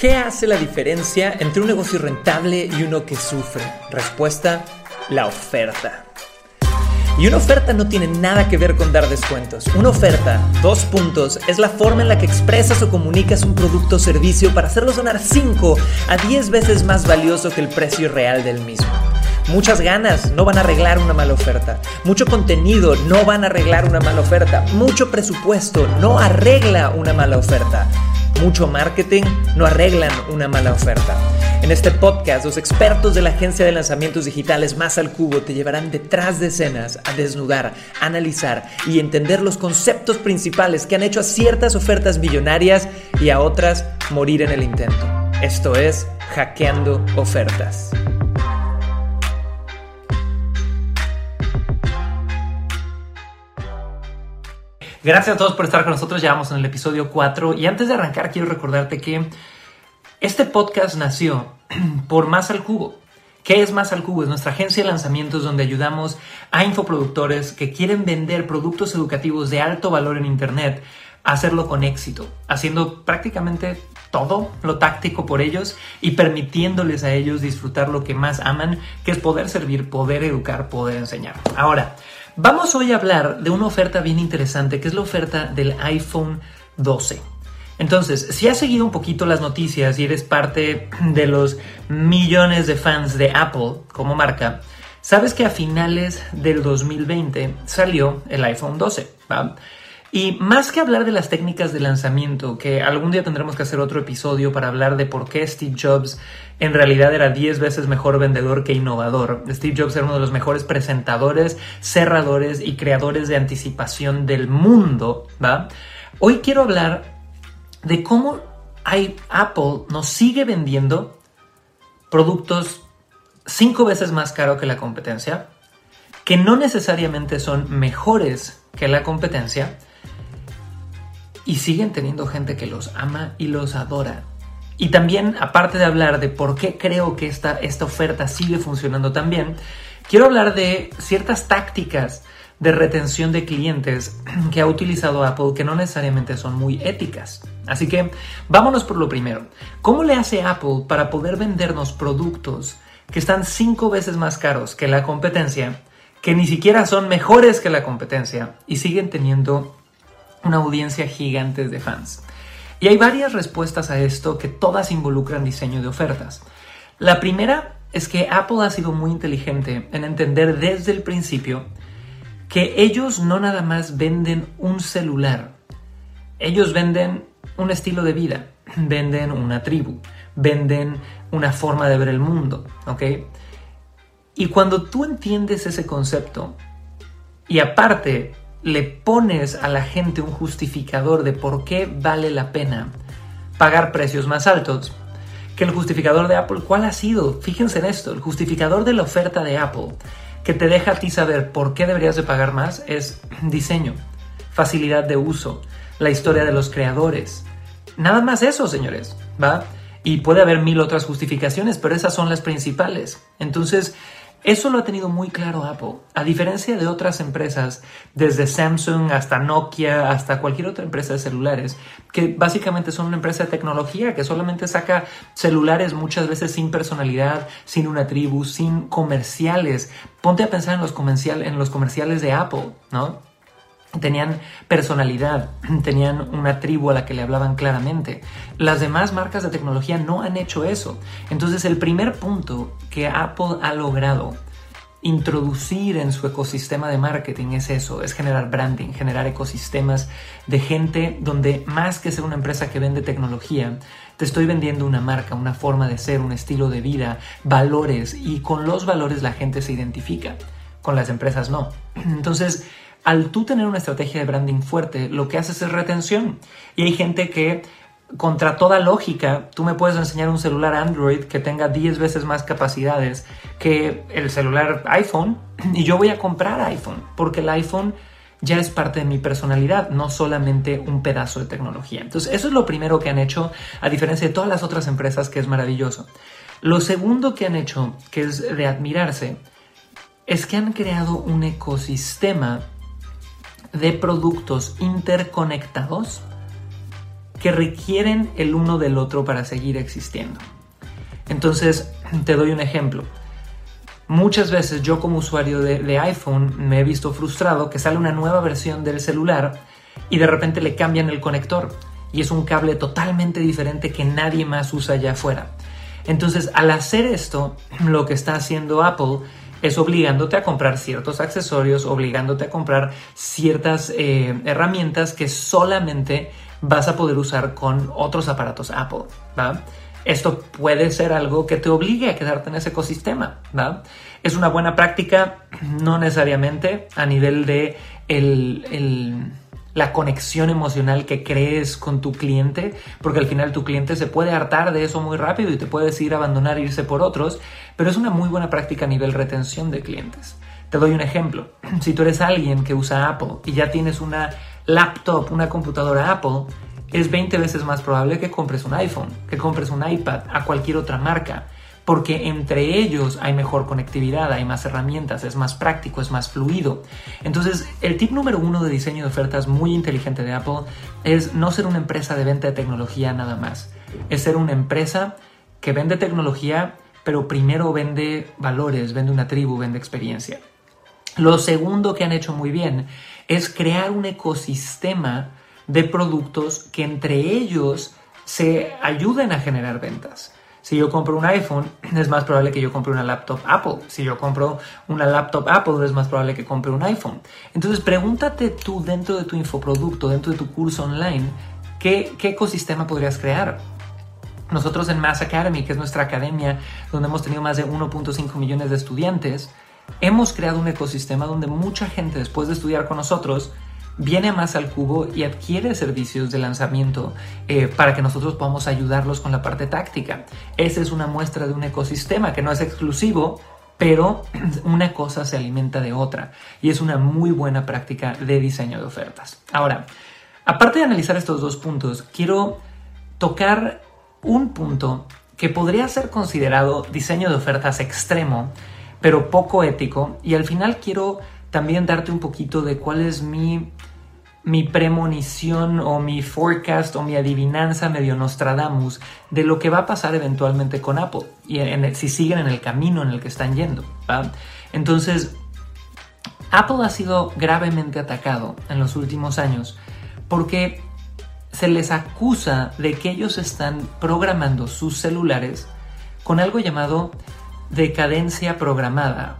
¿Qué hace la diferencia entre un negocio rentable y uno que sufre? Respuesta, la oferta. Y una oferta no tiene nada que ver con dar descuentos. Una oferta, dos puntos, es la forma en la que expresas o comunicas un producto o servicio para hacerlo sonar 5 a 10 veces más valioso que el precio real del mismo. Muchas ganas no van a arreglar una mala oferta. Mucho contenido no van a arreglar una mala oferta. Mucho presupuesto no arregla una mala oferta mucho marketing no arreglan una mala oferta. En este podcast, los expertos de la agencia de lanzamientos digitales Más al Cubo te llevarán detrás de escenas a desnudar, analizar y entender los conceptos principales que han hecho a ciertas ofertas millonarias y a otras morir en el intento. Esto es Hackeando Ofertas. Gracias a todos por estar con nosotros. Ya vamos en el episodio 4. Y antes de arrancar, quiero recordarte que este podcast nació por Más al Cubo. ¿Qué es Más al Cubo? Es nuestra agencia de lanzamientos donde ayudamos a infoproductores que quieren vender productos educativos de alto valor en Internet a hacerlo con éxito, haciendo prácticamente todo lo táctico por ellos y permitiéndoles a ellos disfrutar lo que más aman, que es poder servir, poder educar, poder enseñar. Ahora, Vamos hoy a hablar de una oferta bien interesante, que es la oferta del iPhone 12. Entonces, si has seguido un poquito las noticias y eres parte de los millones de fans de Apple como marca, sabes que a finales del 2020 salió el iPhone 12. ¿va? Y más que hablar de las técnicas de lanzamiento, que algún día tendremos que hacer otro episodio para hablar de por qué Steve Jobs en realidad era 10 veces mejor vendedor que innovador. Steve Jobs era uno de los mejores presentadores, cerradores y creadores de anticipación del mundo, ¿va? Hoy quiero hablar de cómo Apple nos sigue vendiendo productos cinco veces más caro que la competencia, que no necesariamente son mejores que la competencia, y siguen teniendo gente que los ama y los adora. Y también, aparte de hablar de por qué creo que esta, esta oferta sigue funcionando tan bien, quiero hablar de ciertas tácticas de retención de clientes que ha utilizado Apple que no necesariamente son muy éticas. Así que vámonos por lo primero. ¿Cómo le hace Apple para poder vendernos productos que están cinco veces más caros que la competencia, que ni siquiera son mejores que la competencia y siguen teniendo una audiencia gigante de fans. Y hay varias respuestas a esto que todas involucran diseño de ofertas. La primera es que Apple ha sido muy inteligente en entender desde el principio que ellos no nada más venden un celular, ellos venden un estilo de vida, venden una tribu, venden una forma de ver el mundo, ¿ok? Y cuando tú entiendes ese concepto y aparte le pones a la gente un justificador de por qué vale la pena pagar precios más altos que el justificador de Apple, ¿cuál ha sido? Fíjense en esto, el justificador de la oferta de Apple que te deja a ti saber por qué deberías de pagar más es diseño, facilidad de uso, la historia de los creadores. Nada más eso, señores, ¿va? Y puede haber mil otras justificaciones, pero esas son las principales. Entonces, eso lo ha tenido muy claro Apple. A diferencia de otras empresas, desde Samsung hasta Nokia, hasta cualquier otra empresa de celulares, que básicamente son una empresa de tecnología que solamente saca celulares muchas veces sin personalidad, sin una tribu, sin comerciales. Ponte a pensar en los, en los comerciales de Apple, ¿no? Tenían personalidad, tenían una tribu a la que le hablaban claramente. Las demás marcas de tecnología no han hecho eso. Entonces el primer punto que Apple ha logrado introducir en su ecosistema de marketing es eso, es generar branding, generar ecosistemas de gente donde más que ser una empresa que vende tecnología, te estoy vendiendo una marca, una forma de ser, un estilo de vida, valores y con los valores la gente se identifica, con las empresas no. Entonces, al tú tener una estrategia de branding fuerte, lo que haces es retención. Y hay gente que, contra toda lógica, tú me puedes enseñar un celular Android que tenga 10 veces más capacidades que el celular iPhone y yo voy a comprar iPhone, porque el iPhone ya es parte de mi personalidad, no solamente un pedazo de tecnología. Entonces, eso es lo primero que han hecho, a diferencia de todas las otras empresas, que es maravilloso. Lo segundo que han hecho, que es de admirarse, es que han creado un ecosistema de productos interconectados que requieren el uno del otro para seguir existiendo. Entonces, te doy un ejemplo. Muchas veces yo como usuario de, iPhone me he visto frustrado que sale una nueva versión del celular y de repente le cambian el conector y es un cable totalmente diferente que nadie más usa allá afuera. Entonces, al hacer esto, lo que está haciendo Apple es obligándote a comprar ciertos accesorios, obligándote a comprar ciertas eh, herramientas que solamente vas a poder usar con otros aparatos Apple. Esto puede ser algo que te obligue a quedarte en ese ecosistema. Es una buena práctica, no necesariamente a nivel de el la conexión emocional que crees con tu cliente, porque al final tu cliente se puede hartar de eso muy rápido y te puede decidir abandonar e irse por otros, pero es una muy buena práctica a nivel retención de clientes. Te doy un ejemplo. Si tú eres alguien que usa Apple y ya tienes una laptop, una computadora Apple, es 20 veces más probable que compres un iPhone, que compres un iPad a cualquier otra marca porque entre ellos hay mejor conectividad, hay más herramientas, es más práctico, es más fluido. Entonces, el tip número uno de diseño de ofertas muy inteligente de Apple es no ser una empresa de venta de tecnología nada más, es ser una empresa que vende tecnología, pero primero vende valores, vende una tribu, vende experiencia. Lo segundo que han hecho muy bien es crear un ecosistema de productos que entre ellos se ayuden a generar ventas. Si yo compro un iPhone, es más probable que yo compre una laptop Apple. Si yo compro una laptop Apple, es más probable que compre un iPhone. Entonces, pregúntate tú dentro de tu infoproducto, dentro de tu curso online, ¿qué, qué ecosistema podrías crear? Nosotros en Mass Academy, que es nuestra academia donde hemos tenido más de 1.5 millones de estudiantes, hemos creado un ecosistema donde mucha gente después de estudiar con nosotros viene más al cubo y adquiere servicios de lanzamiento eh, para que nosotros podamos ayudarlos con la parte táctica. Esa es una muestra de un ecosistema que no es exclusivo, pero una cosa se alimenta de otra y es una muy buena práctica de diseño de ofertas. Ahora, aparte de analizar estos dos puntos, quiero tocar un punto que podría ser considerado diseño de ofertas extremo, pero poco ético, y al final quiero también darte un poquito de cuál es mi mi premonición o mi forecast o mi adivinanza medio Nostradamus de lo que va a pasar eventualmente con Apple y si siguen en el camino en el que están yendo. Entonces, Apple ha sido gravemente atacado en los últimos años porque se les acusa de que ellos están programando sus celulares con algo llamado decadencia programada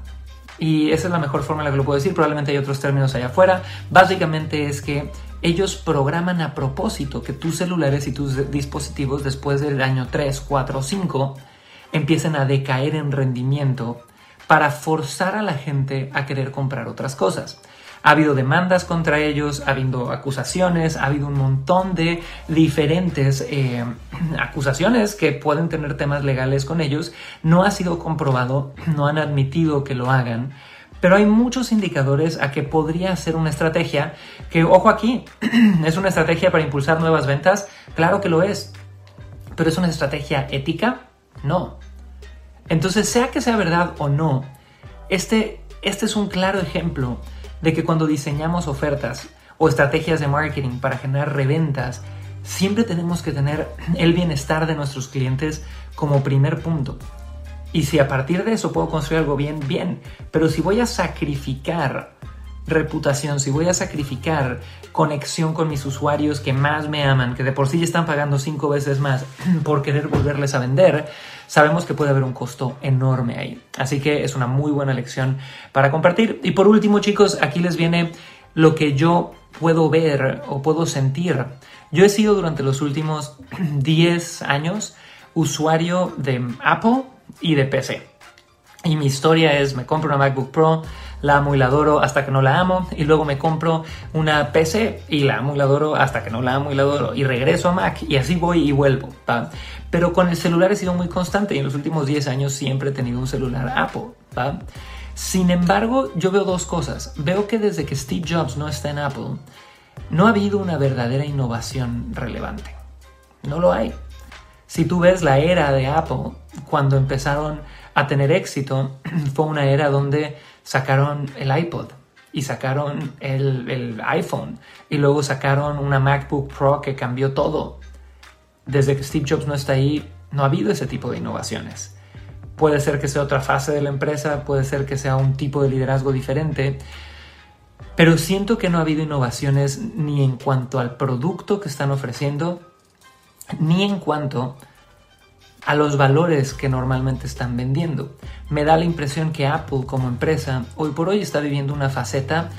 y esa es la mejor forma en la que lo puedo decir, probablemente hay otros términos allá afuera. Básicamente es que ellos programan a propósito que tus celulares y tus dispositivos después del año 3, 4 o 5 empiecen a decaer en rendimiento para forzar a la gente a querer comprar otras cosas. Ha habido demandas contra ellos, ha habido acusaciones, ha habido un montón de diferentes eh, acusaciones que pueden tener temas legales con ellos. No ha sido comprobado, no han admitido que lo hagan. Pero hay muchos indicadores a que podría ser una estrategia que, ojo aquí, es una estrategia para impulsar nuevas ventas. Claro que lo es. Pero es una estrategia ética? No. Entonces, sea que sea verdad o no, este, este es un claro ejemplo de que cuando diseñamos ofertas o estrategias de marketing para generar reventas, siempre tenemos que tener el bienestar de nuestros clientes como primer punto. Y si a partir de eso puedo construir algo bien, bien. Pero si voy a sacrificar reputación, si voy a sacrificar conexión con mis usuarios que más me aman, que de por sí ya están pagando cinco veces más por querer volverles a vender, sabemos que puede haber un costo enorme ahí. Así que es una muy buena lección para compartir. Y por último, chicos, aquí les viene lo que yo puedo ver o puedo sentir. Yo he sido durante los últimos 10 años usuario de Apple y de PC. Y mi historia es, me compro una MacBook Pro, la amo y la adoro hasta que no la amo, y luego me compro una PC y la amo y la adoro hasta que no la amo y la adoro, y regreso a Mac y así voy y vuelvo. Pero con el celular he sido muy constante y en los últimos 10 años siempre he tenido un celular Apple. Sin embargo, yo veo dos cosas. Veo que desde que Steve Jobs no está en Apple, no ha habido una verdadera innovación relevante. No lo hay. Si tú ves la era de Apple, cuando empezaron a tener éxito, fue una era donde sacaron el iPod y sacaron el, el, iPhone y luego sacaron una MacBook Pro que cambió todo. desde que Steve Jobs no está ahí, no ha habido ese tipo de innovaciones. Puede ser que sea otra fase de la empresa, puede ser que sea un tipo de liderazgo diferente, pero siento que no ha habido innovaciones ni en cuanto al producto que están ofreciendo, ni en cuanto a los valores que normalmente están vendiendo. Me da la impresión que Apple como empresa hoy por hoy está viviendo una faceta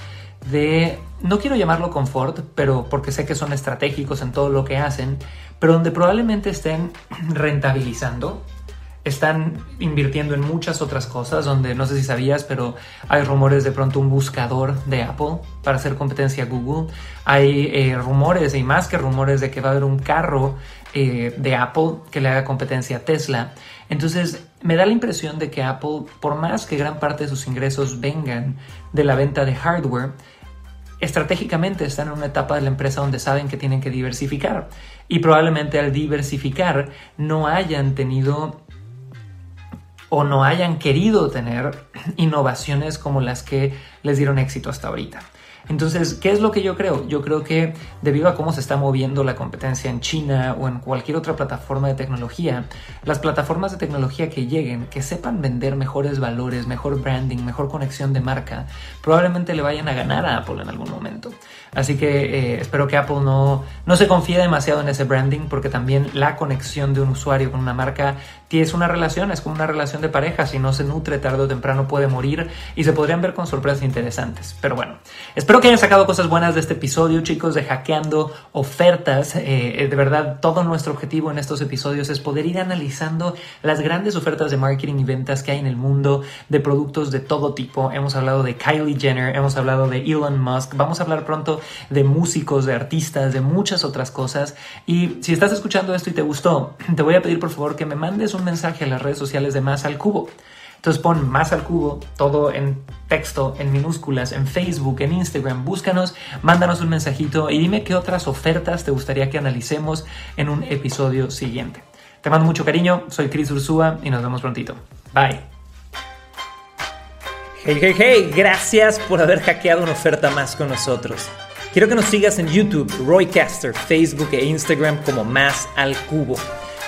de, no quiero llamarlo confort, pero porque sé que son estratégicos en todo lo que hacen, pero donde probablemente estén rentabilizando están invirtiendo en muchas otras cosas, donde no sé si sabías, pero hay rumores de pronto un buscador de Apple para hacer competencia a Google. Hay eh, rumores y más que rumores de que va a haber un carro eh, de Apple que le haga competencia a Tesla. Entonces me da la impresión de que Apple, por más que gran parte de sus ingresos vengan de la venta de hardware, estratégicamente están en una etapa de la empresa donde saben que tienen que diversificar y probablemente al diversificar no hayan tenido o no hayan querido tener innovaciones como las que les dieron éxito hasta ahorita. Entonces, ¿qué es lo que yo creo? Yo creo que debido a cómo se está moviendo la competencia en China o en cualquier otra plataforma de tecnología, las plataformas de tecnología que lleguen, que sepan vender mejores valores, mejor branding, mejor conexión de marca, probablemente le vayan a ganar a Apple en algún momento. Así que eh, espero que Apple no, no se confíe demasiado en ese branding porque también la conexión de un usuario con una marca es una relación, es como una relación de pareja, si no se nutre tarde o temprano puede morir y se podrían ver con sorpresas interesantes. Pero bueno, espero que hayan sacado cosas buenas de este episodio, chicos, de hackeando ofertas. Eh, de verdad, todo nuestro objetivo en estos episodios es poder ir analizando las grandes ofertas de marketing y ventas que hay en el mundo de productos de todo tipo. Hemos hablado de Kylie Jenner, hemos hablado de Elon Musk, vamos a hablar pronto de músicos, de artistas, de muchas otras cosas. Y si estás escuchando esto y te gustó, te voy a pedir por favor que me mandes un mensaje a las redes sociales de Más al Cubo. Entonces pon Más al Cubo, todo en texto, en minúsculas, en Facebook, en Instagram, búscanos, mándanos un mensajito y dime qué otras ofertas te gustaría que analicemos en un episodio siguiente. Te mando mucho cariño, soy Chris Ursúa y nos vemos prontito. Bye. Hey, hey, hey, gracias por haber hackeado una oferta más con nosotros. Quiero que nos sigas en YouTube, Roycaster, Facebook e Instagram como Más al Cubo.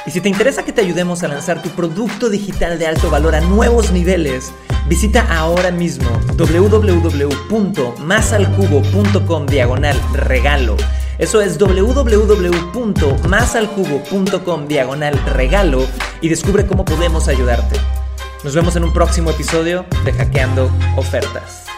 Y si te interesa que te ayudemos a lanzar tu producto digital de alto valor a nuevos niveles, visita ahora mismo www.masalcubo.com diagonal regalo. Eso es www.masalcubo.com diagonal regalo y descubre cómo podemos ayudarte. Nos vemos en un próximo episodio de Hackeando Ofertas.